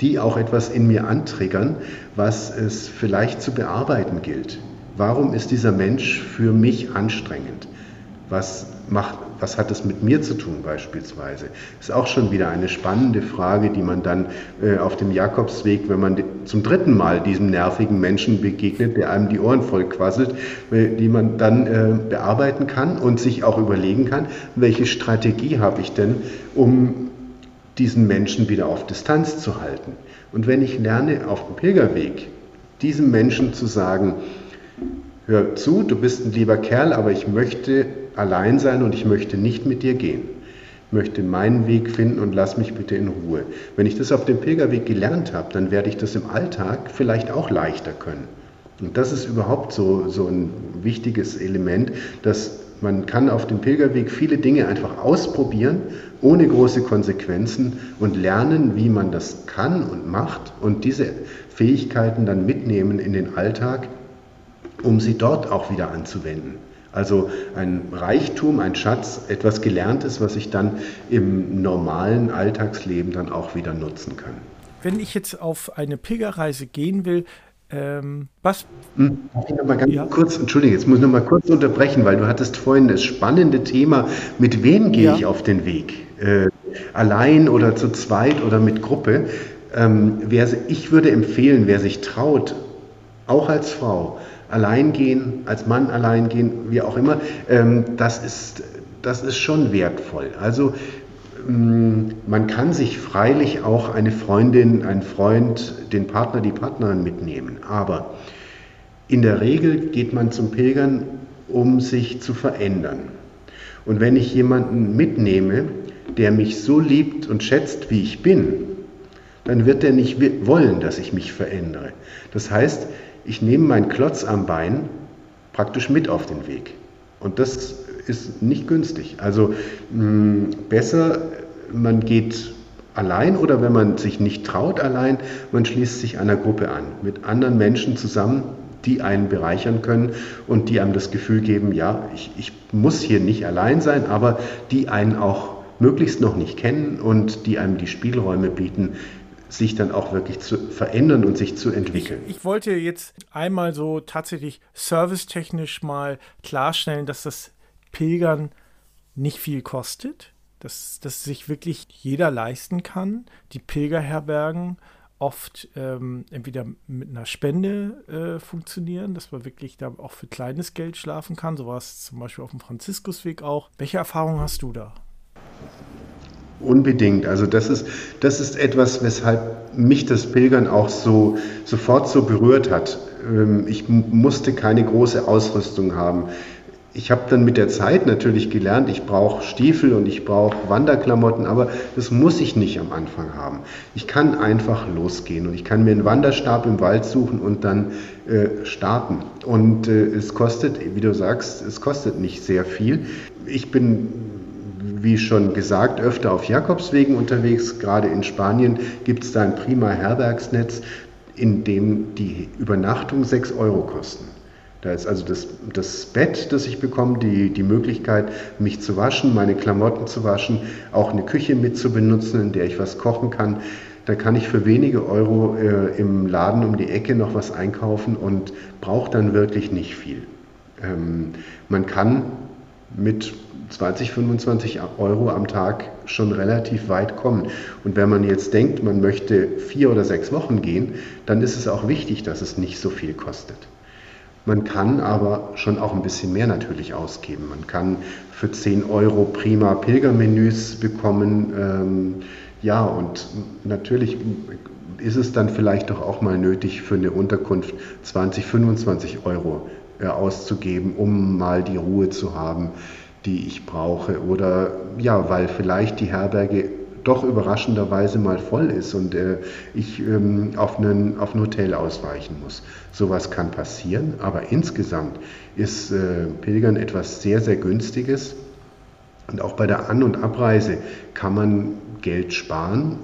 die auch etwas in mir antriggern, was es vielleicht zu bearbeiten gilt. Warum ist dieser Mensch für mich anstrengend? Was, macht, was hat es mit mir zu tun beispielsweise? Ist auch schon wieder eine spannende Frage, die man dann äh, auf dem Jakobsweg, wenn man zum dritten Mal diesem nervigen Menschen begegnet, der einem die Ohren voll quasselt, äh, die man dann äh, bearbeiten kann und sich auch überlegen kann, welche Strategie habe ich denn, um diesen Menschen wieder auf Distanz zu halten. Und wenn ich lerne auf dem Pilgerweg, diesem Menschen zu sagen, hör zu, du bist ein lieber Kerl, aber ich möchte allein sein und ich möchte nicht mit dir gehen. Ich möchte meinen Weg finden und lass mich bitte in Ruhe. Wenn ich das auf dem Pilgerweg gelernt habe, dann werde ich das im Alltag vielleicht auch leichter können. Und das ist überhaupt so, so ein wichtiges Element, dass man kann auf dem Pilgerweg viele Dinge einfach ausprobieren, ohne große Konsequenzen und lernen, wie man das kann und macht und diese Fähigkeiten dann mitnehmen in den Alltag, um sie dort auch wieder anzuwenden. Also ein Reichtum, ein Schatz, etwas Gelerntes, was ich dann im normalen Alltagsleben dann auch wieder nutzen kann. Wenn ich jetzt auf eine Pilgerreise gehen will, ähm, was? Hm, ich noch mal ganz ja. kurz, entschuldige, jetzt muss ich noch mal kurz unterbrechen, weil du hattest vorhin das spannende Thema, mit wem gehe ja. ich auf den Weg? Äh, allein oder zu zweit oder mit Gruppe? Ähm, wer, ich würde empfehlen, wer sich traut, auch als Frau, allein gehen, als Mann allein gehen, wie auch immer, ähm, das, ist, das ist schon wertvoll. Also Mm, man kann sich freilich auch eine Freundin, einen Freund, den Partner, die Partnerin mitnehmen, aber in der Regel geht man zum Pilgern, um sich zu verändern. Und wenn ich jemanden mitnehme, der mich so liebt und schätzt, wie ich bin, dann wird er nicht wollen, dass ich mich verändere. Das heißt, ich nehme meinen Klotz am Bein praktisch mit auf den Weg. Und das ist nicht günstig. Also mh, mm, besser, man geht allein oder wenn man sich nicht traut allein, man schließt sich einer Gruppe an, mit anderen Menschen zusammen, die einen bereichern können und die einem das Gefühl geben, ja, ich, ich muss hier nicht allein sein, aber die einen auch möglichst noch nicht kennen und die einem die Spielräume bieten, sich dann auch wirklich zu verändern und sich zu entwickeln. Ich, ich wollte jetzt einmal so tatsächlich servicetechnisch mal klarstellen, dass das Pilgern nicht viel kostet, dass, dass sich wirklich jeder leisten kann. Die Pilgerherbergen oft ähm, entweder mit einer Spende äh, funktionieren, dass man wirklich da auch für kleines Geld schlafen kann. So war es zum Beispiel auf dem Franziskusweg auch. Welche Erfahrungen hast du da? Unbedingt. Also das ist, das ist etwas, weshalb mich das Pilgern auch so sofort so berührt hat. Ähm, ich musste keine große Ausrüstung haben ich habe dann mit der Zeit natürlich gelernt, ich brauche Stiefel und ich brauche Wanderklamotten, aber das muss ich nicht am Anfang haben. Ich kann einfach losgehen und ich kann mir einen Wanderstab im Wald suchen und dann äh, starten. Und äh, es kostet, wie du sagst, es kostet nicht sehr viel. Ich bin wie schon gesagt, öfter auf Jakobswegen unterwegs. Gerade in Spanien gibt es da ein prima Herbergsnetz, in dem die Übernachtung 6 Euro kosten. Da ist also das, das Bett, das ich bekomme, die, die Möglichkeit, mich zu waschen, meine Klamotten zu waschen, auch eine Küche mit zu benutzen, in der ich was kochen kann. Da kann ich für wenige Euro äh, im Laden um die Ecke noch was einkaufen und brauche dann wirklich nicht viel. Ähm, man kann mit 20, 25 Euro am Tag schon relativ weit kommen. Und wenn man jetzt denkt, man möchte vier oder sechs Wochen gehen, dann ist es auch wichtig, dass es nicht so viel kostet. Man kann aber schon auch ein bisschen mehr natürlich ausgeben. Man kann für 10 Euro prima Pilgermenüs bekommen. Ähm, ja, und natürlich ist es dann vielleicht doch auch mal nötig, für eine Unterkunft 20, 25 Euro auszugeben, um mal die Ruhe zu haben, die ich brauche. Oder ja, weil vielleicht die Herberge doch überraschenderweise mal voll ist und äh, ich ähm, auf, einen, auf ein Hotel ausweichen muss. Sowas kann passieren, aber insgesamt ist äh, Pilgern etwas sehr, sehr Günstiges. Und auch bei der An- und Abreise kann man Geld sparen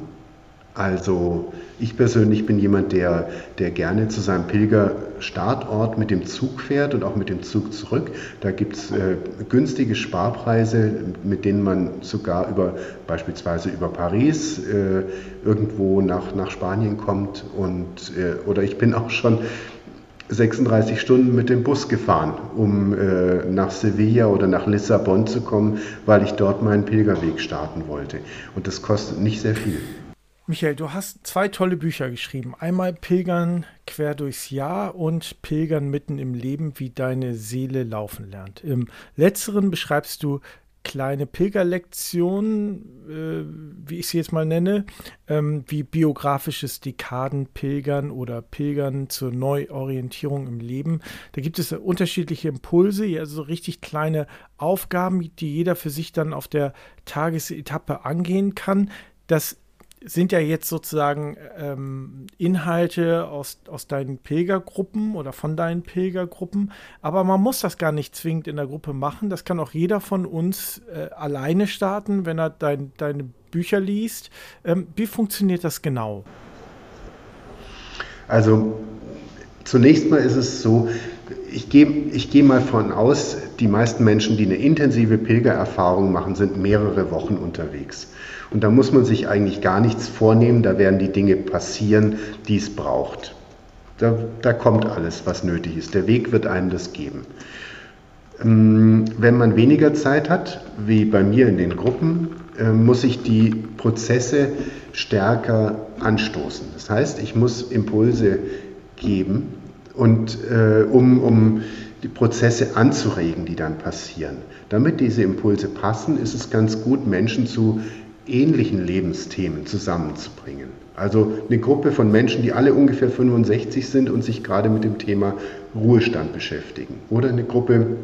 also ich persönlich bin jemand, der, der gerne zu seinem Pilgerstartort mit dem Zug fährt und auch mit dem Zug zurück. Da gibt es äh, günstige Sparpreise, mit denen man sogar über beispielsweise über Paris äh, irgendwo nach, nach Spanien kommt. Und, äh, oder ich bin auch schon 36 Stunden mit dem Bus gefahren, um äh, nach Sevilla oder nach Lissabon zu kommen, weil ich dort meinen Pilgerweg starten wollte. Und das kostet nicht sehr viel. Michael, du hast zwei tolle Bücher geschrieben. Einmal Pilgern quer durchs Jahr und Pilgern mitten im Leben, wie deine Seele laufen lernt. Im letzteren beschreibst du kleine Pilgerlektionen, äh, wie ich sie jetzt mal nenne, ähm, wie biografisches Dekadenpilgern oder Pilgern zur Neuorientierung im Leben. Da gibt es unterschiedliche Impulse, also richtig kleine Aufgaben, die jeder für sich dann auf der Tagesetappe angehen kann. Das sind ja jetzt sozusagen ähm, Inhalte aus, aus deinen Pilgergruppen oder von deinen Pilgergruppen, aber man muss das gar nicht zwingend in der Gruppe machen. Das kann auch jeder von uns äh, alleine starten, wenn er dein, deine Bücher liest. Ähm, wie funktioniert das genau? Also zunächst mal ist es so, ich gehe ich geh mal von aus, die meisten Menschen, die eine intensive Pilgererfahrung machen, sind mehrere Wochen unterwegs. Und da muss man sich eigentlich gar nichts vornehmen, da werden die Dinge passieren, die es braucht. Da, da kommt alles, was nötig ist. Der Weg wird einem das geben. Ähm, wenn man weniger Zeit hat, wie bei mir in den Gruppen, äh, muss ich die Prozesse stärker anstoßen. Das heißt, ich muss Impulse geben, und, äh, um, um die Prozesse anzuregen, die dann passieren. Damit diese Impulse passen, ist es ganz gut, Menschen zu ähnlichen Lebensthemen zusammenzubringen. Also eine Gruppe von Menschen, die alle ungefähr 65 sind und sich gerade mit dem Thema Ruhestand beschäftigen. Oder eine Gruppe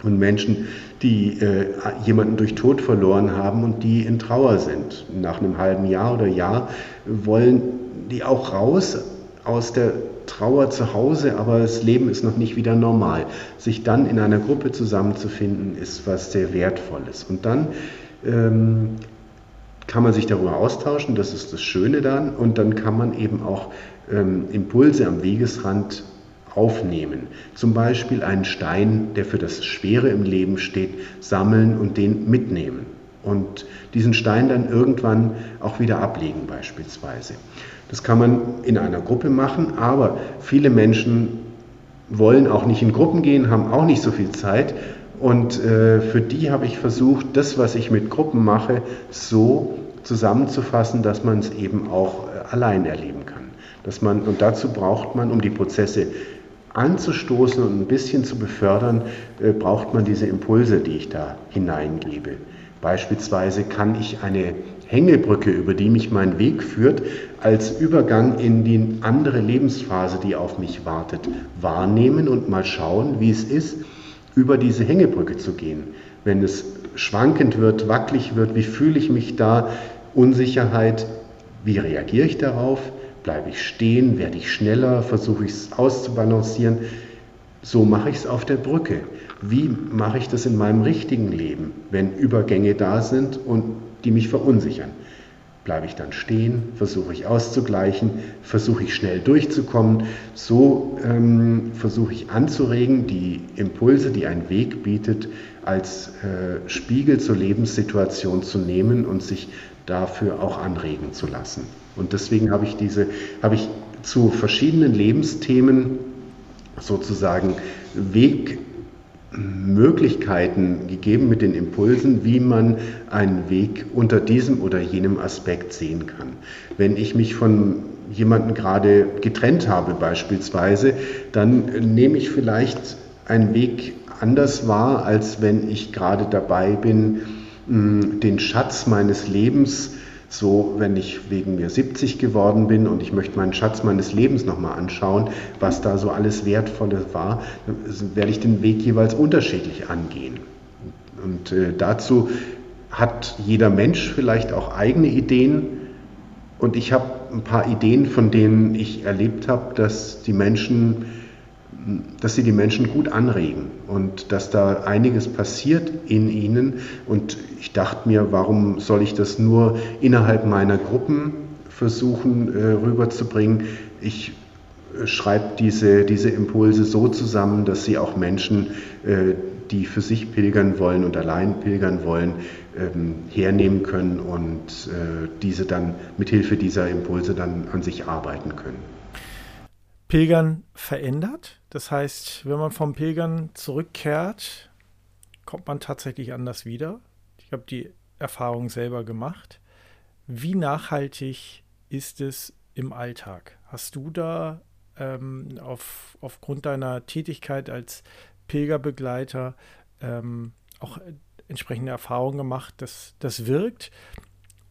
von Menschen, die äh, jemanden durch Tod verloren haben und die in Trauer sind. Nach einem halben Jahr oder Jahr wollen die auch raus aus der Trauer zu Hause, aber das Leben ist noch nicht wieder normal. Sich dann in einer Gruppe zusammenzufinden, ist was sehr Wertvolles. Und dann ähm, kann man sich darüber austauschen, das ist das Schöne dann, und dann kann man eben auch ähm, Impulse am Wegesrand aufnehmen. Zum Beispiel einen Stein, der für das Schwere im Leben steht, sammeln und den mitnehmen. Und diesen Stein dann irgendwann auch wieder ablegen beispielsweise. Das kann man in einer Gruppe machen, aber viele Menschen wollen auch nicht in Gruppen gehen, haben auch nicht so viel Zeit und äh, für die habe ich versucht, das, was ich mit Gruppen mache, so zusammenzufassen, dass man es eben auch äh, allein erleben kann. Dass man, und dazu braucht man, um die Prozesse anzustoßen und ein bisschen zu befördern, äh, braucht man diese Impulse, die ich da hineingebe. Beispielsweise kann ich eine Hängebrücke, über die mich mein Weg führt, als Übergang in die andere Lebensphase, die auf mich wartet, wahrnehmen und mal schauen, wie es ist, über diese Hängebrücke zu gehen. Wenn es schwankend wird, wackelig wird, wie fühle ich mich da? Unsicherheit, wie reagiere ich darauf? Bleibe ich stehen? Werde ich schneller? Versuche ich es auszubalancieren? So mache ich es auf der Brücke. Wie mache ich das in meinem richtigen Leben, wenn Übergänge da sind und die mich verunsichern? Bleibe ich dann stehen, versuche ich auszugleichen, versuche ich schnell durchzukommen. So ähm, versuche ich anzuregen, die Impulse, die ein Weg bietet, als äh, Spiegel zur Lebenssituation zu nehmen und sich dafür auch anregen zu lassen. Und deswegen habe ich diese, habe ich zu verschiedenen Lebensthemen sozusagen Weg Möglichkeiten gegeben mit den Impulsen, wie man einen Weg unter diesem oder jenem Aspekt sehen kann. Wenn ich mich von jemandem gerade getrennt habe beispielsweise, dann nehme ich vielleicht einen Weg anders wahr, als wenn ich gerade dabei bin, den Schatz meines Lebens so, wenn ich wegen mir 70 geworden bin und ich möchte meinen Schatz meines Lebens nochmal anschauen, was da so alles Wertvolles war, werde ich den Weg jeweils unterschiedlich angehen. Und äh, dazu hat jeder Mensch vielleicht auch eigene Ideen. Und ich habe ein paar Ideen, von denen ich erlebt habe, dass die Menschen dass sie die Menschen gut anregen und dass da einiges passiert in ihnen. Und ich dachte mir, warum soll ich das nur innerhalb meiner Gruppen versuchen äh, rüberzubringen? Ich äh, schreibe diese, diese Impulse so zusammen, dass sie auch Menschen, äh, die für sich pilgern wollen und allein pilgern wollen, ähm, hernehmen können und äh, diese dann mit Hilfe dieser Impulse dann an sich arbeiten können. Pilgern verändert. Das heißt, wenn man vom Pilgern zurückkehrt, kommt man tatsächlich anders wieder. Ich habe die Erfahrung selber gemacht. Wie nachhaltig ist es im Alltag? Hast du da ähm, auf, aufgrund deiner Tätigkeit als Pilgerbegleiter ähm, auch entsprechende Erfahrungen gemacht, dass das wirkt?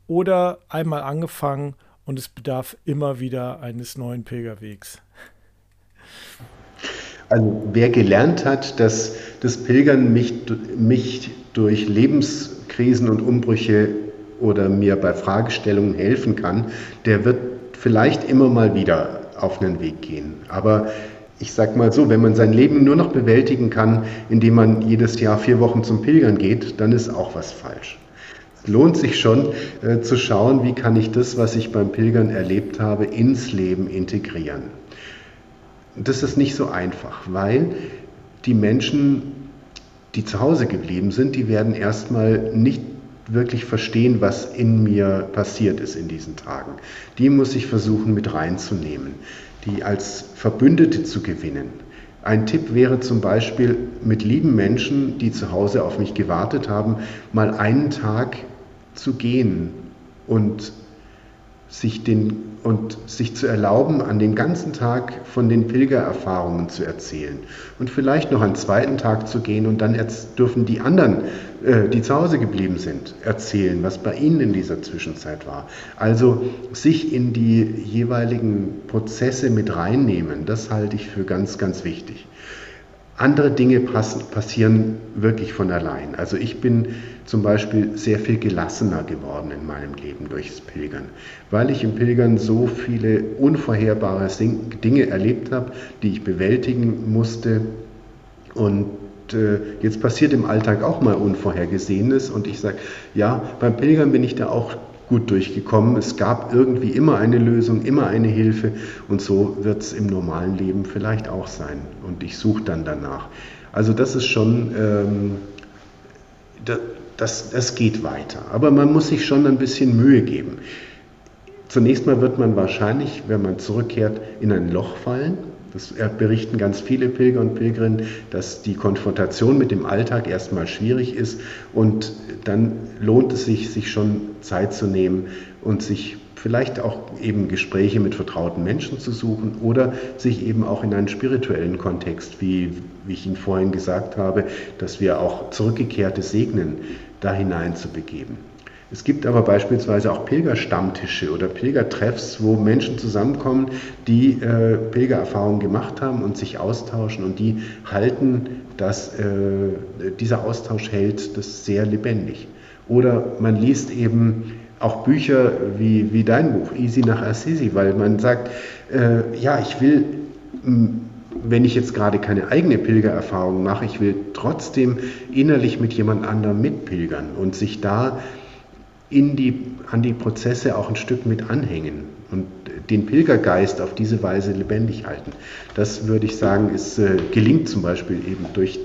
Oder einmal angefangen und es bedarf immer wieder eines neuen Pilgerwegs? Also wer gelernt hat, dass das Pilgern mich, mich durch Lebenskrisen und Umbrüche oder mir bei Fragestellungen helfen kann, der wird vielleicht immer mal wieder auf einen Weg gehen. Aber ich sage mal so, wenn man sein Leben nur noch bewältigen kann, indem man jedes Jahr vier Wochen zum Pilgern geht, dann ist auch was falsch. Es lohnt sich schon äh, zu schauen, wie kann ich das, was ich beim Pilgern erlebt habe, ins Leben integrieren. Das ist nicht so einfach, weil die Menschen, die zu Hause geblieben sind, die werden erstmal nicht wirklich verstehen, was in mir passiert ist in diesen Tagen. Die muss ich versuchen mit reinzunehmen, die als Verbündete zu gewinnen. Ein Tipp wäre zum Beispiel, mit lieben Menschen, die zu Hause auf mich gewartet haben, mal einen Tag zu gehen und sich, den, und sich zu erlauben, an den ganzen Tag von den Pilgererfahrungen zu erzählen. Und vielleicht noch einen zweiten Tag zu gehen und dann dürfen die anderen, äh, die zu Hause geblieben sind, erzählen, was bei ihnen in dieser Zwischenzeit war. Also sich in die jeweiligen Prozesse mit reinnehmen, das halte ich für ganz, ganz wichtig. Andere Dinge passieren wirklich von allein. Also ich bin zum Beispiel sehr viel gelassener geworden in meinem Leben durchs Pilgern, weil ich im Pilgern so viele unvorherbare Dinge erlebt habe, die ich bewältigen musste. Und äh, jetzt passiert im Alltag auch mal Unvorhergesehenes und ich sage, ja, beim Pilgern bin ich da auch gut durchgekommen. Es gab irgendwie immer eine Lösung, immer eine Hilfe und so wird es im normalen Leben vielleicht auch sein. Und ich suche dann danach. Also das ist schon, ähm, das, das geht weiter. Aber man muss sich schon ein bisschen Mühe geben. Zunächst mal wird man wahrscheinlich, wenn man zurückkehrt, in ein Loch fallen. Das berichten ganz viele Pilger und Pilgerinnen, dass die Konfrontation mit dem Alltag erstmal schwierig ist und dann lohnt es sich, sich schon Zeit zu nehmen und sich vielleicht auch eben Gespräche mit vertrauten Menschen zu suchen oder sich eben auch in einen spirituellen Kontext, wie, wie ich Ihnen vorhin gesagt habe, dass wir auch Zurückgekehrte segnen, da hinein zu begeben. Es gibt aber beispielsweise auch Pilgerstammtische oder Pilgertreffs, wo Menschen zusammenkommen, die äh, Pilgererfahrungen gemacht haben und sich austauschen und die halten, dass äh, dieser Austausch hält das sehr lebendig. Oder man liest eben auch Bücher wie, wie dein Buch, Easy nach Assisi, weil man sagt, äh, ja, ich will wenn ich jetzt gerade keine eigene Pilgererfahrung mache, ich will trotzdem innerlich mit jemand anderem mitpilgern und sich da in die, an die Prozesse auch ein Stück mit anhängen und den Pilgergeist auf diese Weise lebendig halten. Das würde ich sagen, ist, äh, gelingt zum Beispiel eben durch,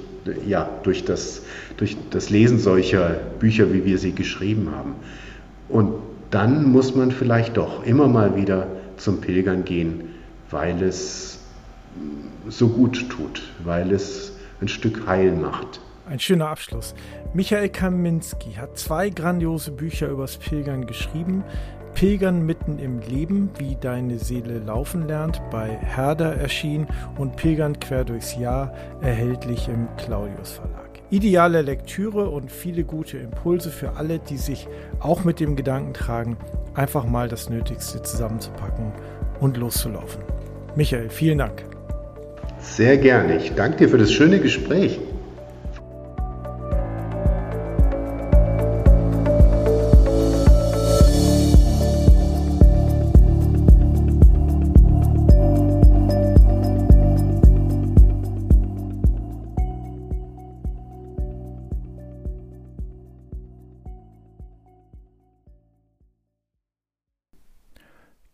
ja, durch, das, durch das Lesen solcher Bücher, wie wir sie geschrieben haben. Und dann muss man vielleicht doch immer mal wieder zum Pilgern gehen, weil es so gut tut, weil es ein Stück Heil macht. Ein schöner Abschluss. Michael Kaminski hat zwei grandiose Bücher übers Pilgern geschrieben. Pilgern mitten im Leben, wie deine Seele laufen lernt, bei Herder erschienen und Pilgern quer durchs Jahr, erhältlich im Claudius Verlag. Ideale Lektüre und viele gute Impulse für alle, die sich auch mit dem Gedanken tragen, einfach mal das Nötigste zusammenzupacken und loszulaufen. Michael, vielen Dank. Sehr gerne. Ich danke dir für das schöne Gespräch.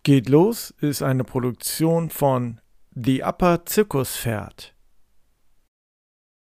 Geht los ist eine Produktion von The Upper Zirkus Pferd.